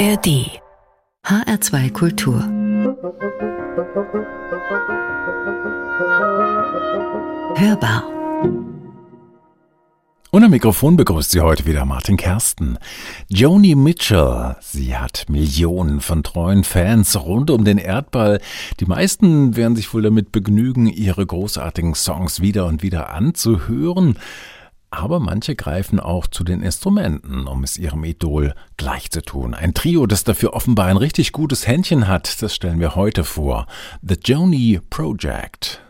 ARD HR2 Kultur Hörbar und Mikrofon begrüßt sie heute wieder Martin Kersten. Joni Mitchell, sie hat Millionen von treuen Fans rund um den Erdball. Die meisten werden sich wohl damit begnügen, ihre großartigen Songs wieder und wieder anzuhören. Aber manche greifen auch zu den Instrumenten, um es ihrem Idol gleich zu tun. Ein Trio, das dafür offenbar ein richtig gutes Händchen hat, das stellen wir heute vor. The Joni Project.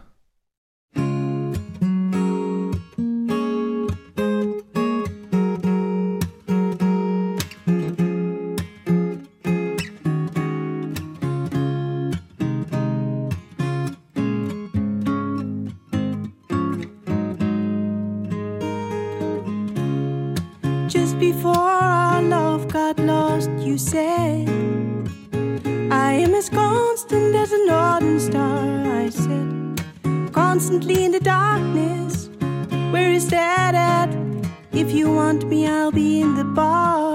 In the darkness. Where is that at? If you want me, I'll be in the bar.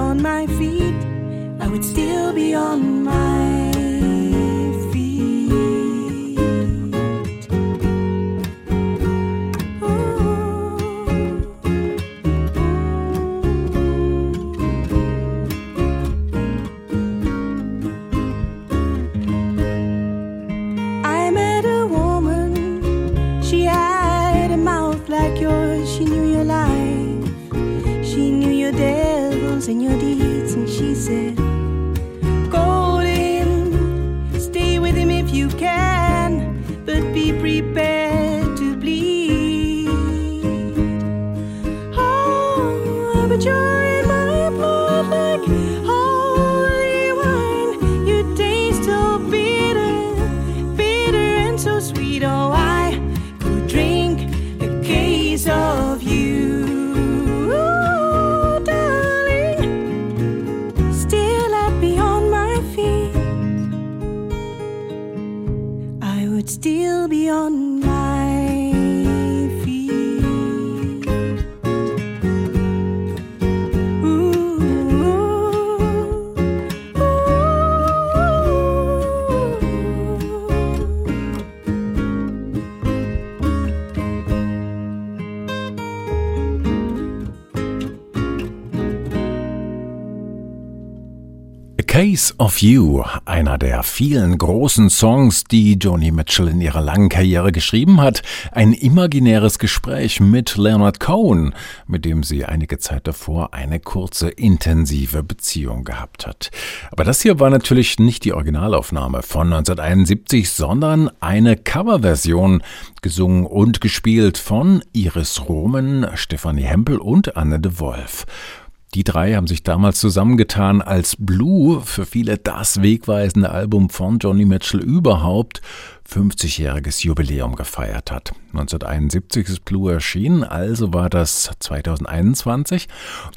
on my feet, I would still be on my Case of You, einer der vielen großen Songs, die Joni Mitchell in ihrer langen Karriere geschrieben hat, ein imaginäres Gespräch mit Leonard Cohen, mit dem sie einige Zeit davor eine kurze intensive Beziehung gehabt hat. Aber das hier war natürlich nicht die Originalaufnahme von 1971, sondern eine Coverversion, gesungen und gespielt von Iris Roman, Stefanie Hempel und Anne de Wolf. Die drei haben sich damals zusammengetan, als Blue für viele das wegweisende Album von Johnny Mitchell überhaupt 50-jähriges Jubiläum gefeiert hat. 1971 ist Blue erschienen, also war das 2021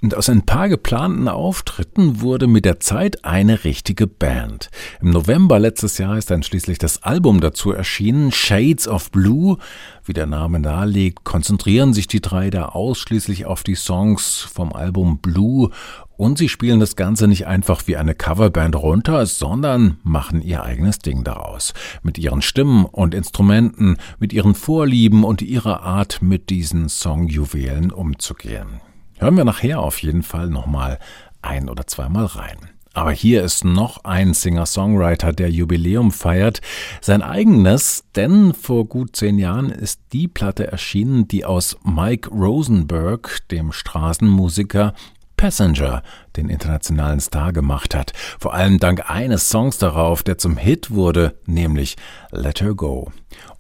und aus ein paar geplanten Auftritten wurde mit der Zeit eine richtige Band. Im November letztes Jahr ist dann schließlich das Album dazu erschienen, Shades of Blue. Wie der Name nahelegt, konzentrieren sich die drei da ausschließlich auf die Songs vom Album Blue und sie spielen das Ganze nicht einfach wie eine Coverband runter, sondern machen ihr eigenes Ding daraus. Mit ihren Stimmen und Instrumenten, mit ihren Vorlieben und ihrer Art, mit diesen Songjuwelen umzugehen. Hören wir nachher auf jeden Fall nochmal ein oder zweimal rein. Aber hier ist noch ein Singer-Songwriter, der Jubiläum feiert. Sein eigenes, denn vor gut zehn Jahren ist die Platte erschienen, die aus Mike Rosenberg, dem Straßenmusiker, Passenger den internationalen Star gemacht hat, vor allem dank eines Songs darauf, der zum Hit wurde, nämlich Let Her Go.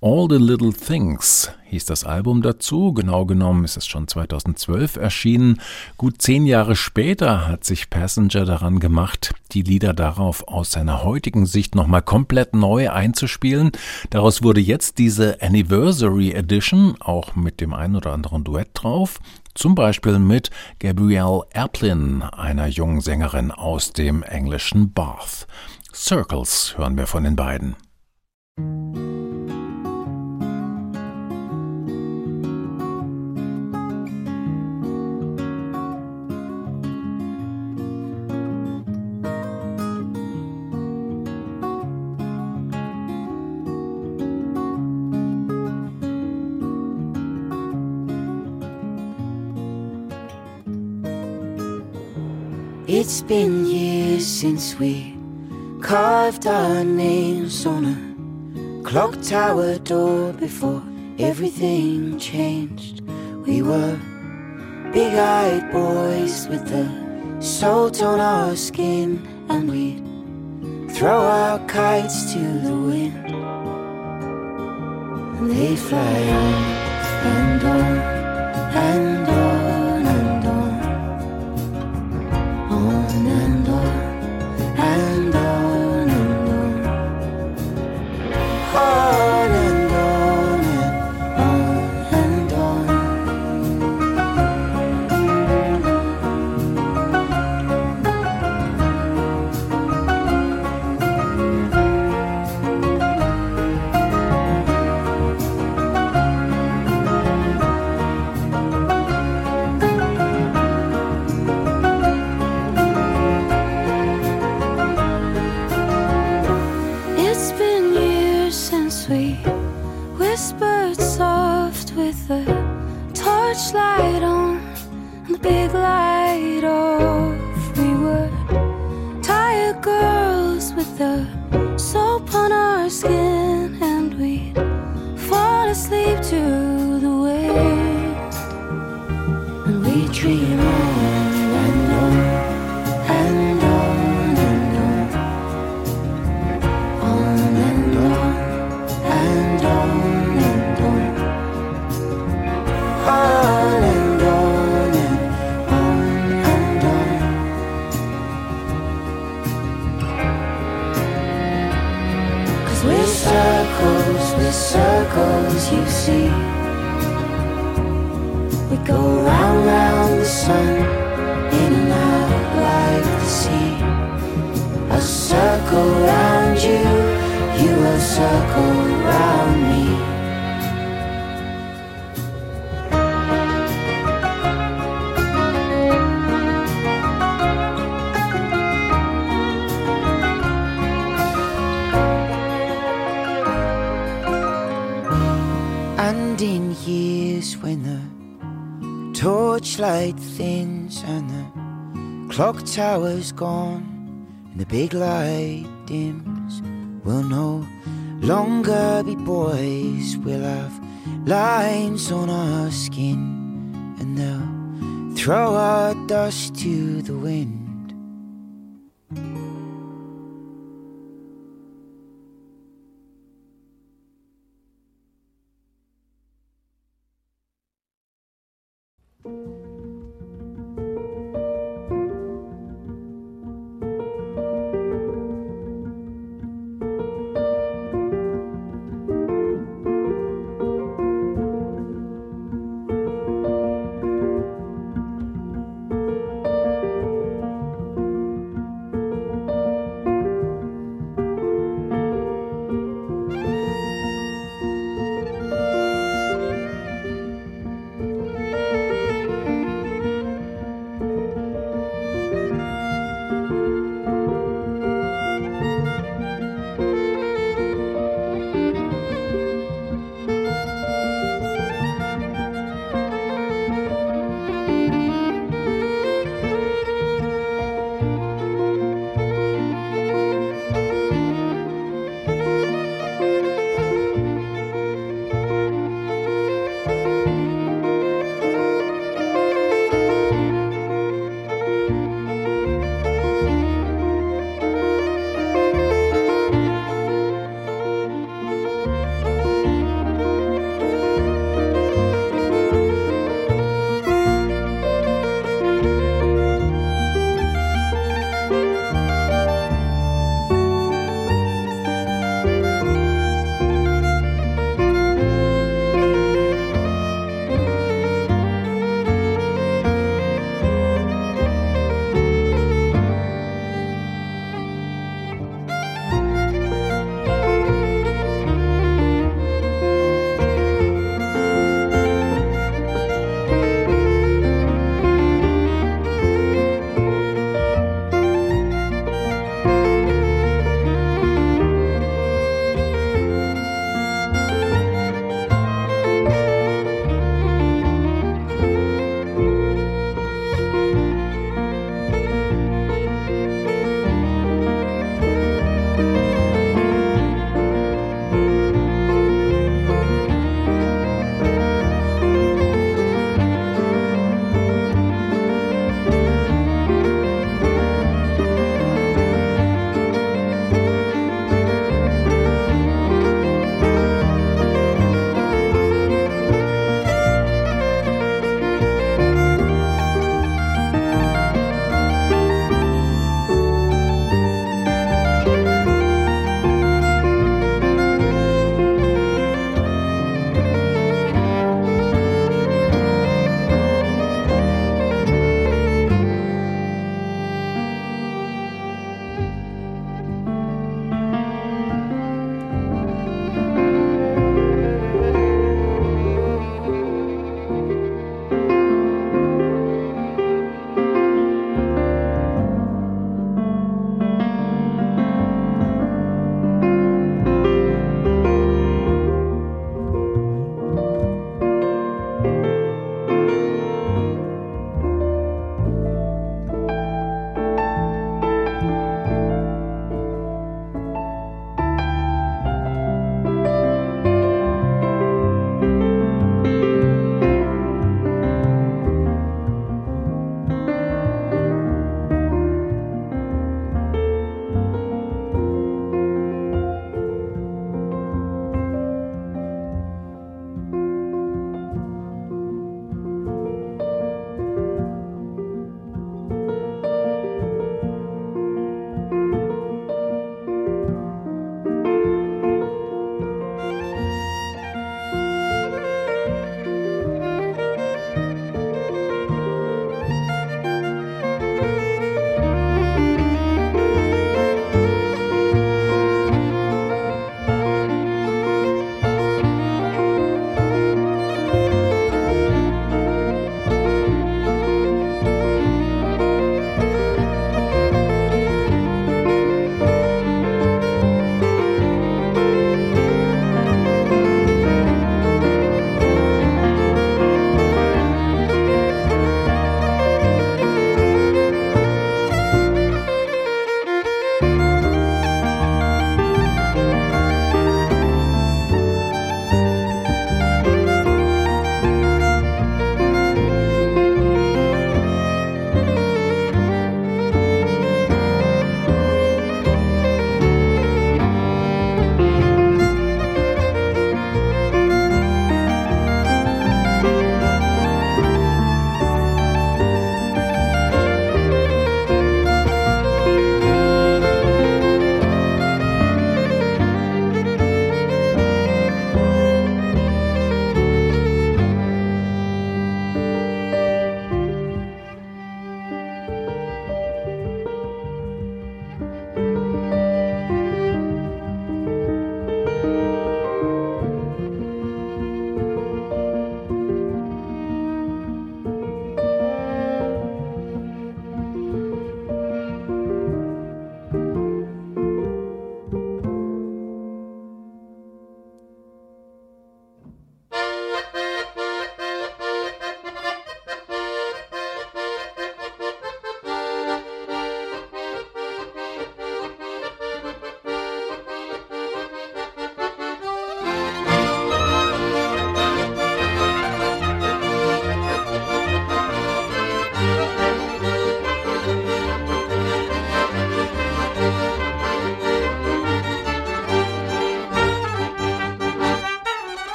All the Little Things hieß das Album dazu, genau genommen ist es schon 2012 erschienen. Gut zehn Jahre später hat sich Passenger daran gemacht, die Lieder darauf aus seiner heutigen Sicht nochmal komplett neu einzuspielen. Daraus wurde jetzt diese Anniversary Edition, auch mit dem ein oder anderen Duett drauf. Zum Beispiel mit Gabrielle Aplin, einer jungen Sängerin aus dem englischen Bath. Circles hören wir von den beiden. Been years since we carved our names on a clock tower door before everything changed. We were big eyed boys with the salt on our skin, and we'd throw our kites to the wind. And they'd fly on and on and on. Fernando. big light off. We were tired girls with the soap on our skin, and we fall asleep to the wind. And we dream. see. We go round, round the sun, in and out like the sea. I circle round you, you will circle torchlight thins and the clock tower's gone and the big light dims, we'll no longer be boys. We'll have lines on our skin, and they'll throw our dust to the wind.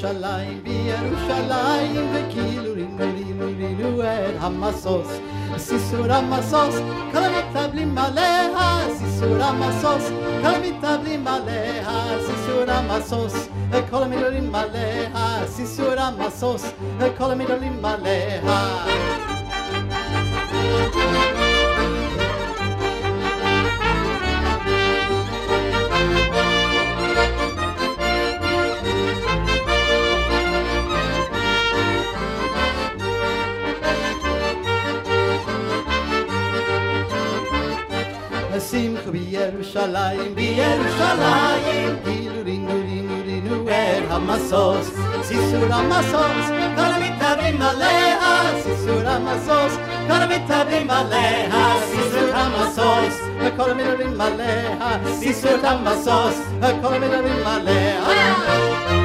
בירושלים, בירושלים, וכאילו רינו רינו רינו את המסוס. סיסור המסוס, כל המתאבלים עליה, סיסור המסוס, כל המתאבלים עליה, סיסור המסוס, כל המתאבלים עליה, סיסור המסוס, כל המתאבלים עליה. Simcha b'Yerushalayim, b'Yerushalayim. Hilurinu, rinu, rinu, er hamasos, sisur hamasos, karamitarim aleha, sisur hamasos, karamitarim aleha, sisur hamasos, karamitarim aleha, sisur hamasos, karamitarim aleha.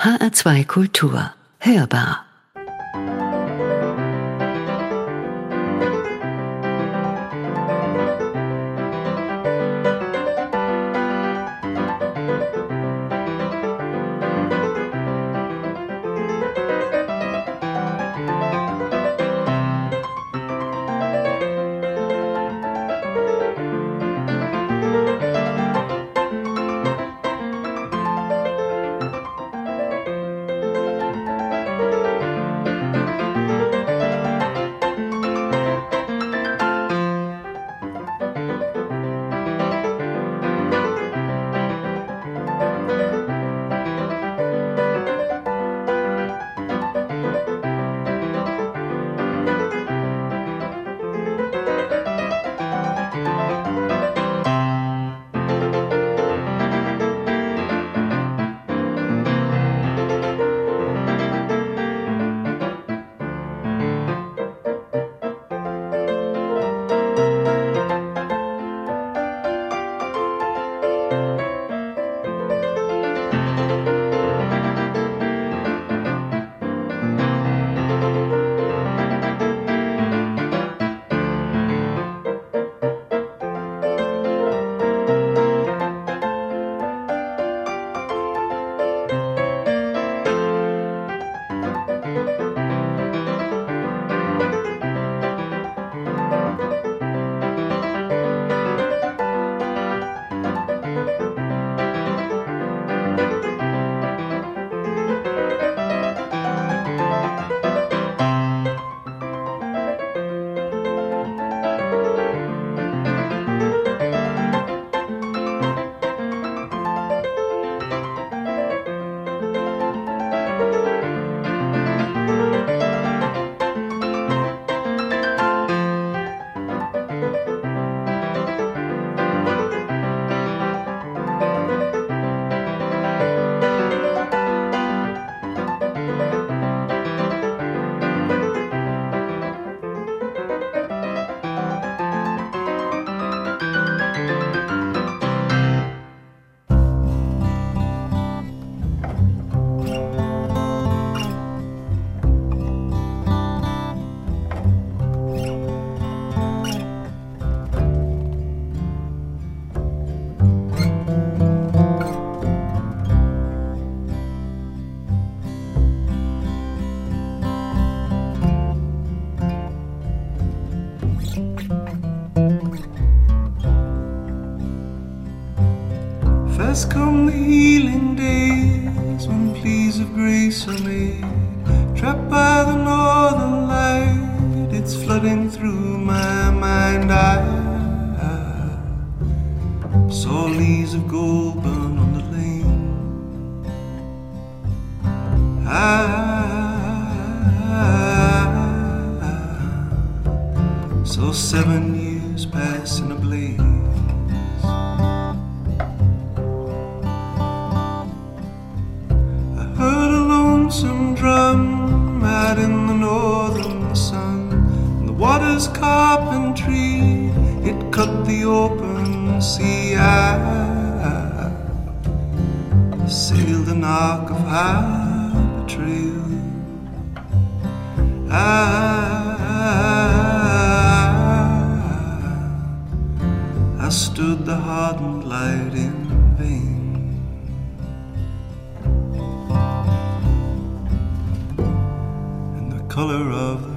HR2 Kultur. Hörbar. only lonesome drum out in the northern sun. The water's carpentry, it cut the open sea. I sailed an arc of high betrayal. I, I stood the hardened light in color of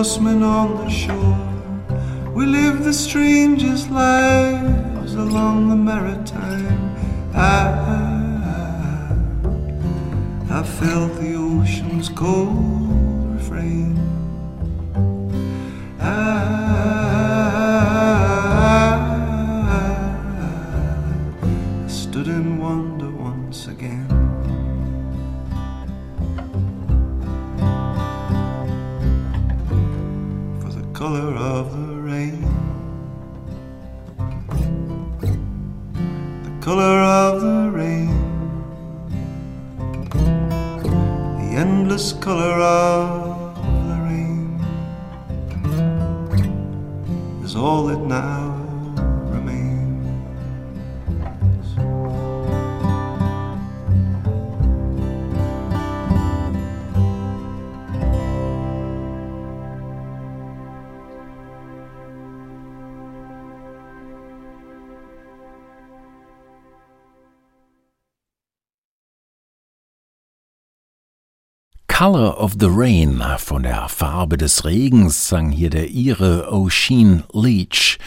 horsemen on the shore. We live the strangest lives along the maritime. I, I felt the ocean's cold refrain. I Color of the Rain von der Farbe des Regens sang hier der Ire Ocean Leach.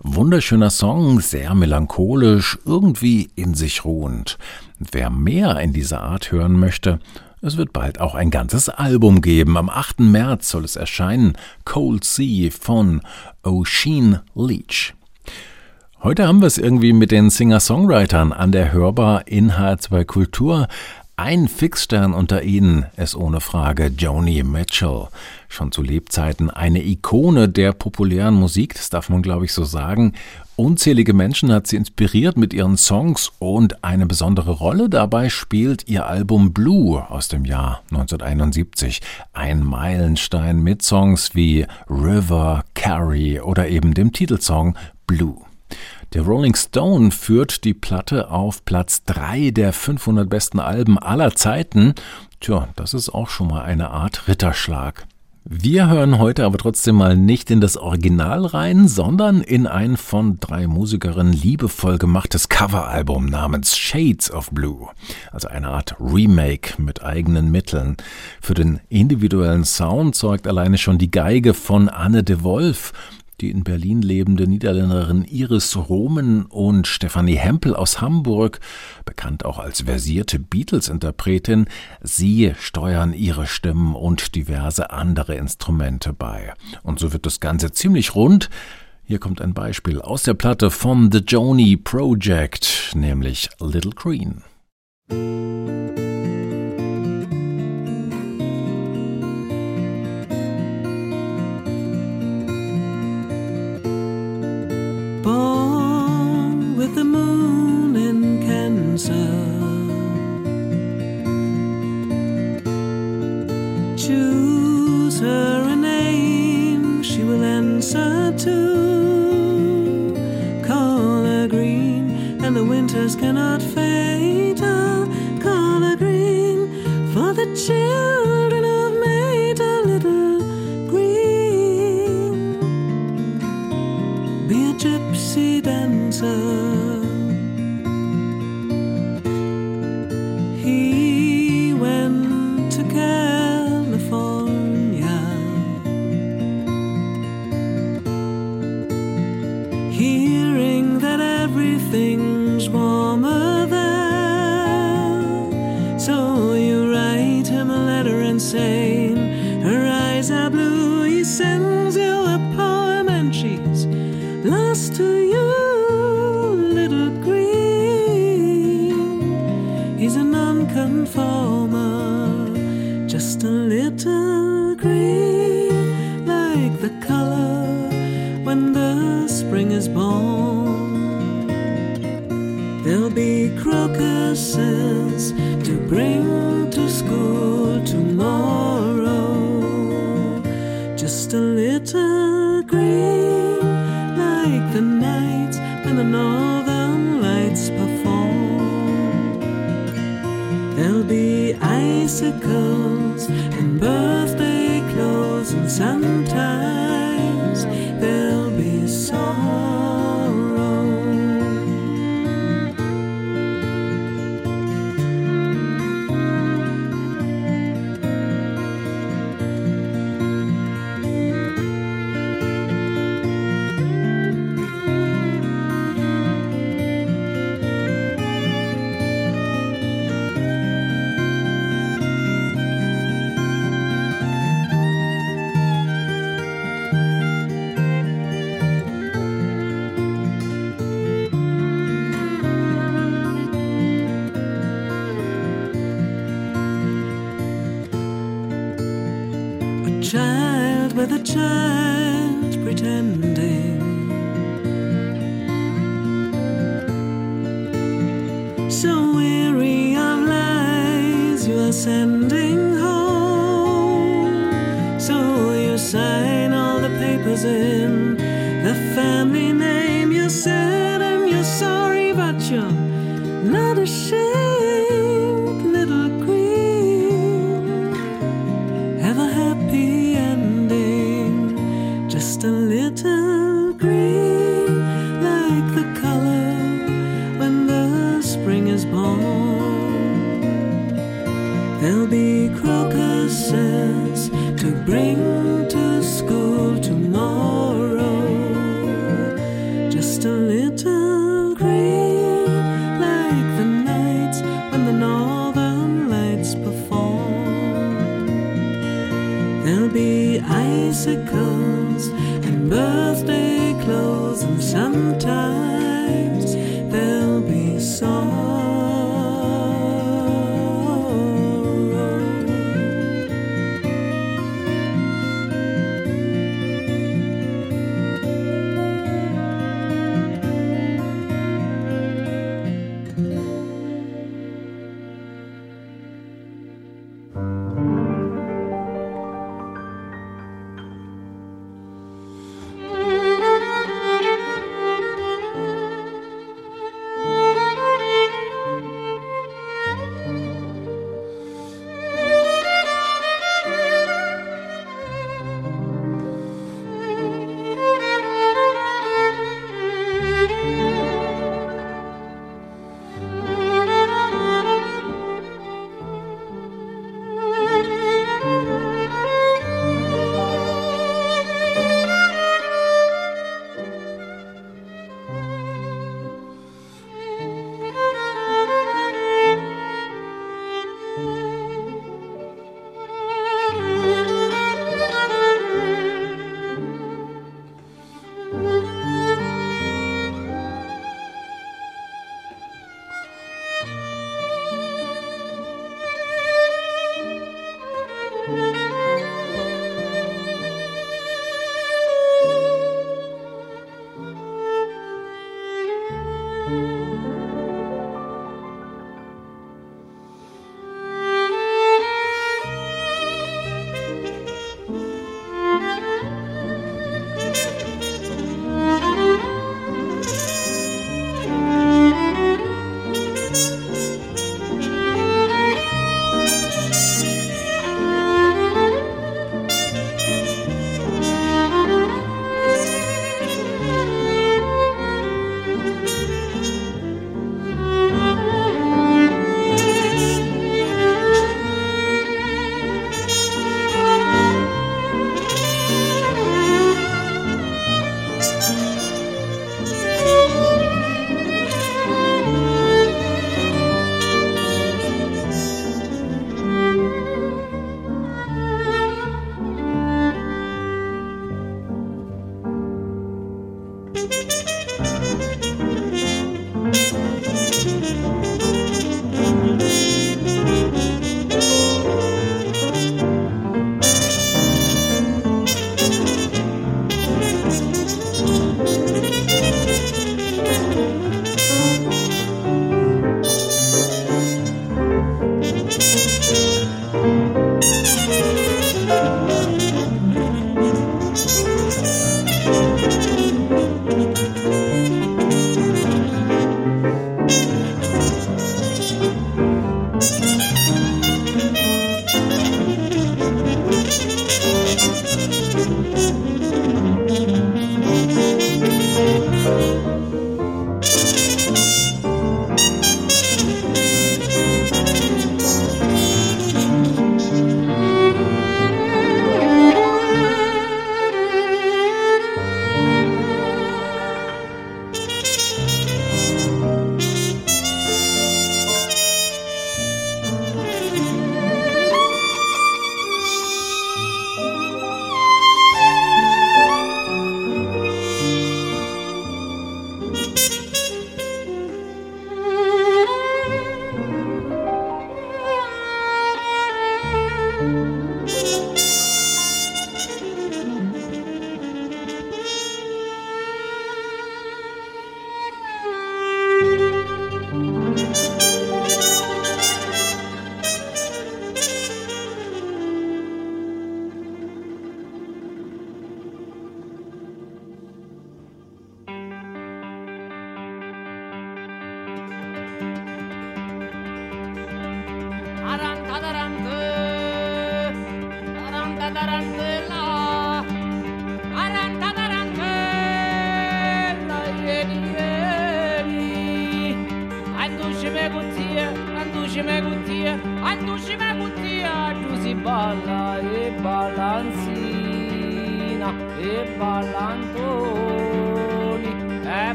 Wunderschöner Song, sehr melancholisch, irgendwie in sich ruhend. Wer mehr in dieser Art hören möchte, es wird bald auch ein ganzes Album geben. Am 8. März soll es erscheinen. Cold Sea von Ocean Leach. Heute haben wir es irgendwie mit den Singer-Songwritern an der Hörbar in H2 Kultur. Ein Fixstern unter ihnen ist ohne Frage Joni Mitchell. Schon zu Lebzeiten eine Ikone der populären Musik, das darf man glaube ich so sagen. Unzählige Menschen hat sie inspiriert mit ihren Songs und eine besondere Rolle dabei spielt ihr Album Blue aus dem Jahr 1971. Ein Meilenstein mit Songs wie River, Carrie oder eben dem Titelsong Blue. Der Rolling Stone führt die Platte auf Platz 3 der 500 besten Alben aller Zeiten. Tja, das ist auch schon mal eine Art Ritterschlag. Wir hören heute aber trotzdem mal nicht in das Original rein, sondern in ein von drei Musikerinnen liebevoll gemachtes Coveralbum namens Shades of Blue. Also eine Art Remake mit eigenen Mitteln. Für den individuellen Sound sorgt alleine schon die Geige von Anne de Wolf. Die in Berlin lebende Niederländerin Iris Romen und Stefanie Hempel aus Hamburg, bekannt auch als versierte Beatles-Interpretin, sie steuern ihre Stimmen und diverse andere Instrumente bei. Und so wird das Ganze ziemlich rund. Hier kommt ein Beispiel aus der Platte von The Joni Project, nämlich Little Green. Born with the moon in Cancer. Choose her a name she will answer to. Call her green, and the winters cannot fade. Call her green for the chill.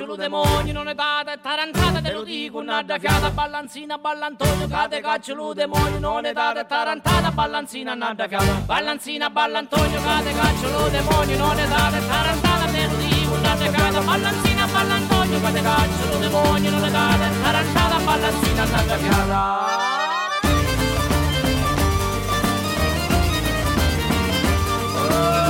Che te caccio lo demonio non è data e tarantata te lo dico un'altra fiata ballanzina ballantonio te caccio lo demonio non è data e tarantata ballanzina un'altra fiata. Ballanzina ballantonio te caccio lo demonio non è data e tarantata te lo dico un'altra fiata ballanzina ballantonio te caccio lo demonio non è data e tarantata ballanzina un'altra fiata. E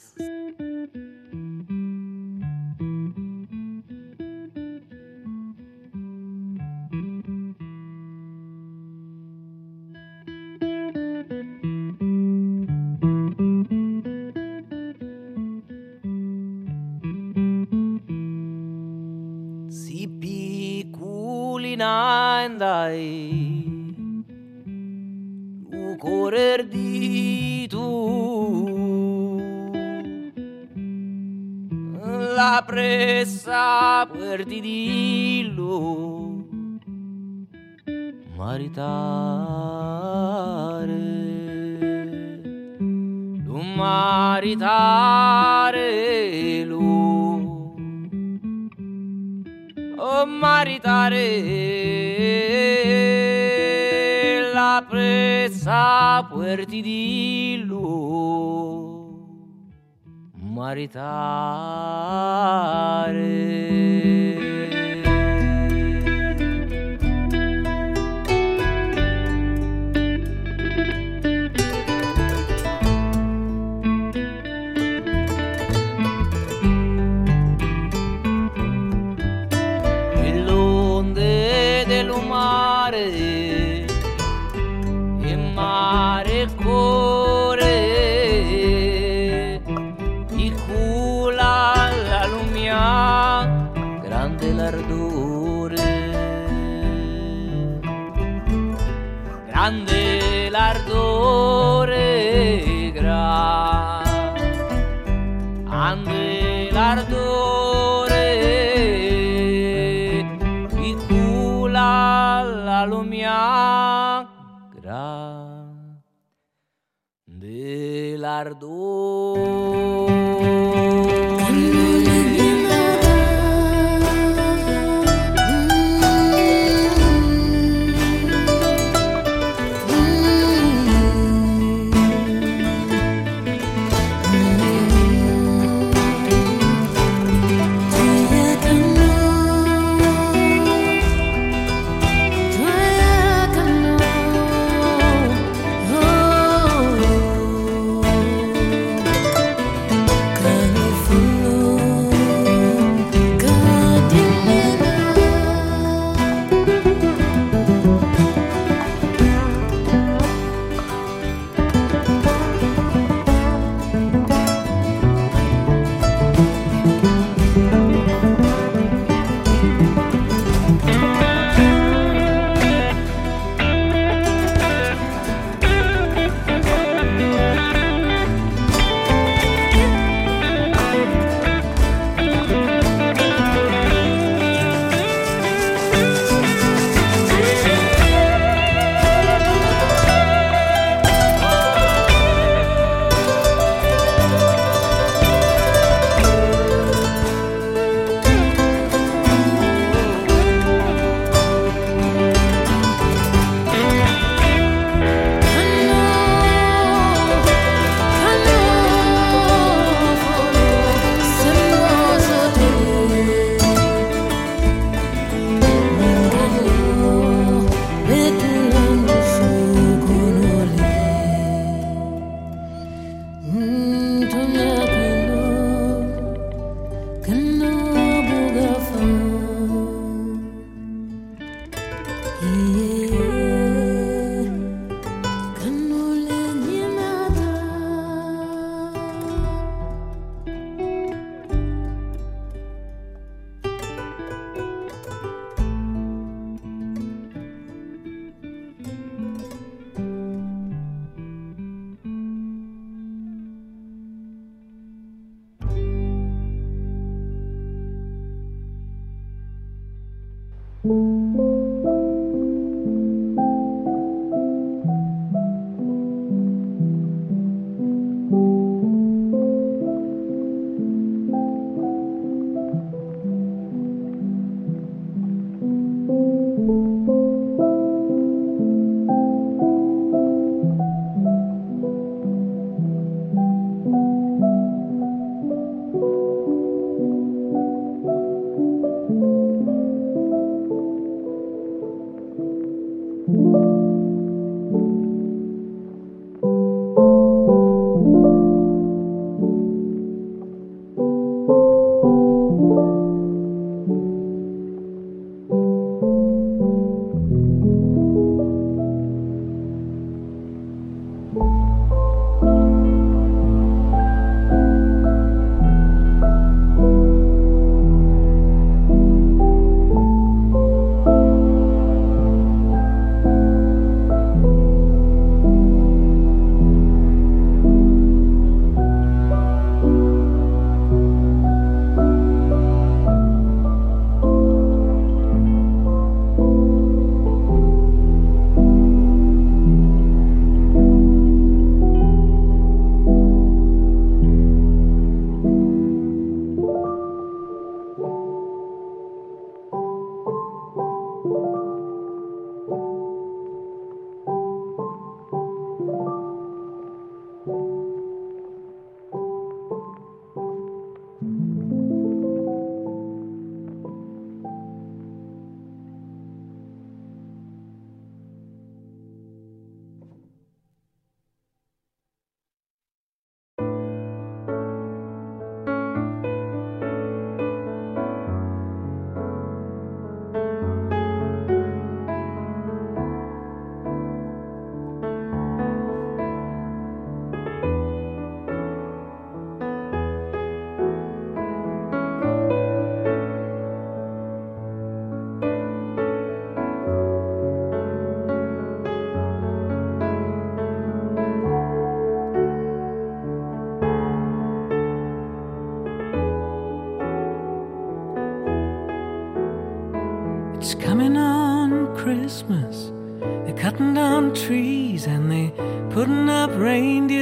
saperti dirlo maritare. Non maritare lo oh maritare la presa puerti dirlo maritare.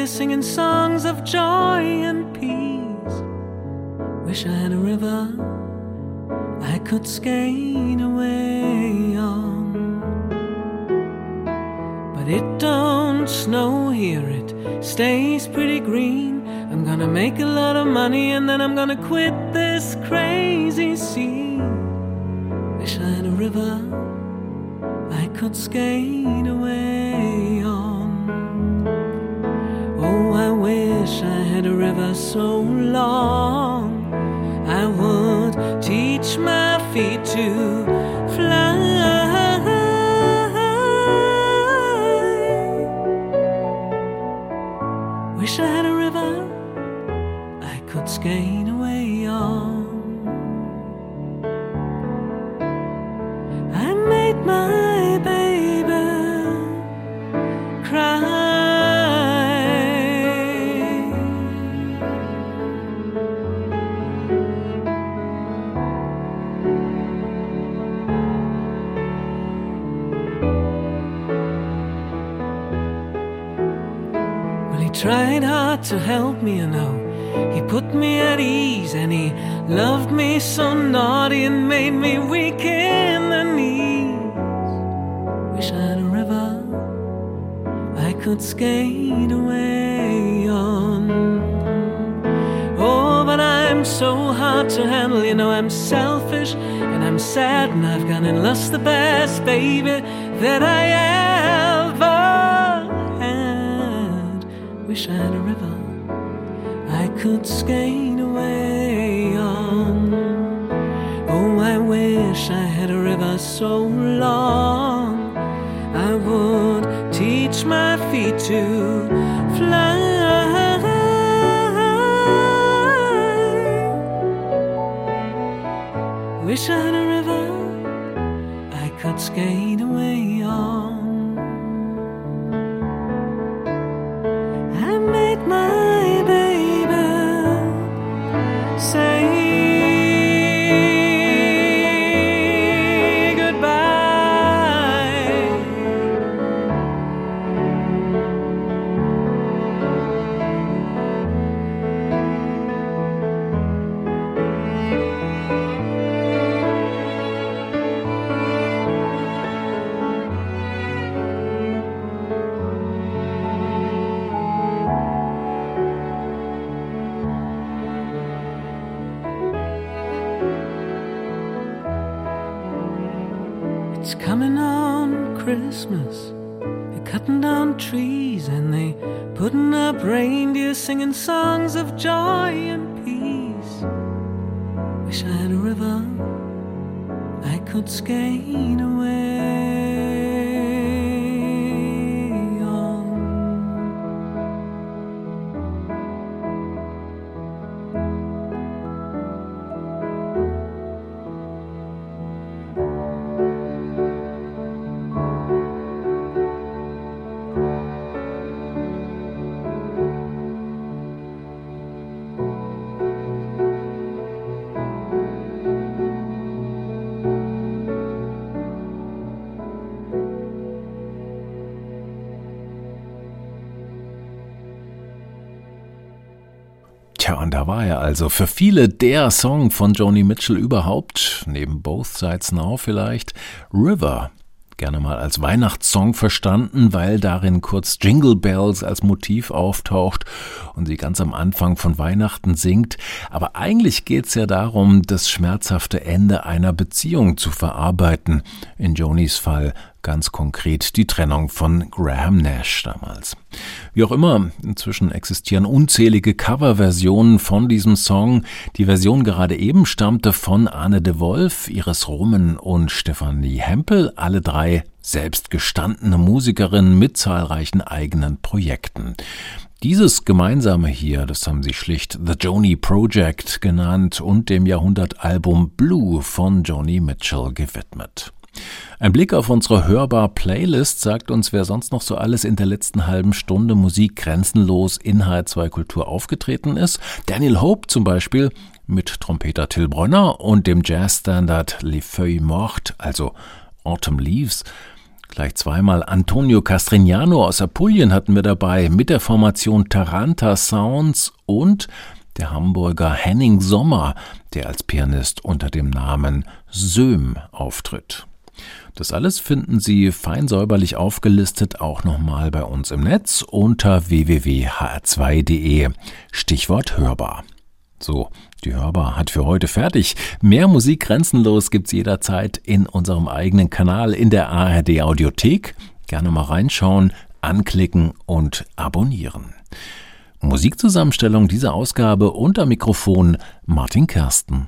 Singing songs of joy and peace. Wish I had a river I could skate away on. But it don't snow here, it stays pretty green. I'm gonna make a lot of money and then I'm gonna quit this crazy scene. Wish I had a river I could skate tried hard to help me, you know. He put me at ease and he loved me so naughty and made me weak in the knees. Wish I had a river I could skate away on. Oh, but I'm so hard to handle, you know. I'm selfish and I'm sad and I've gone and lost the best baby that I ever A river I could skate away on. Oh, I wish I had a river so long I would teach my feet to It's coming on Christmas. They're cutting down trees and they putting up reindeer singing songs of joy and peace. Wish I had a river I could skate away Er also für viele der Song von Joni Mitchell überhaupt, neben Both Sides Now vielleicht, River. Gerne mal als Weihnachtssong verstanden, weil darin kurz Jingle Bells als Motiv auftaucht und sie ganz am Anfang von Weihnachten singt. Aber eigentlich geht's ja darum, das schmerzhafte Ende einer Beziehung zu verarbeiten. In Jonis Fall ganz konkret die Trennung von Graham Nash damals. Wie auch immer, inzwischen existieren unzählige Coverversionen von diesem Song. Die Version gerade eben stammte von Arne de Wolf, Iris Roman und Stefanie Hempel, alle drei selbst gestandene Musikerinnen mit zahlreichen eigenen Projekten. Dieses gemeinsame hier, das haben sie schlicht The Joni Project genannt und dem Jahrhundertalbum Blue von Joni Mitchell gewidmet. Ein Blick auf unsere Hörbar-Playlist sagt uns, wer sonst noch so alles in der letzten halben Stunde Musik grenzenlos in H2 Kultur aufgetreten ist. Daniel Hope zum Beispiel mit Trompeter Till Bronner und dem Jazzstandard Les Feuilles Mortes, also Autumn Leaves. Gleich zweimal Antonio Castrignano aus Apulien hatten wir dabei mit der Formation Taranta Sounds und der Hamburger Henning Sommer, der als Pianist unter dem Namen Söhm auftritt. Das alles finden Sie fein säuberlich aufgelistet auch nochmal bei uns im Netz unter www.hr2.de. Stichwort hörbar. So, die Hörbar hat für heute fertig. Mehr Musik grenzenlos gibt's jederzeit in unserem eigenen Kanal in der ARD Audiothek. Gerne mal reinschauen, anklicken und abonnieren. Musikzusammenstellung dieser Ausgabe unter Mikrofon Martin Kersten.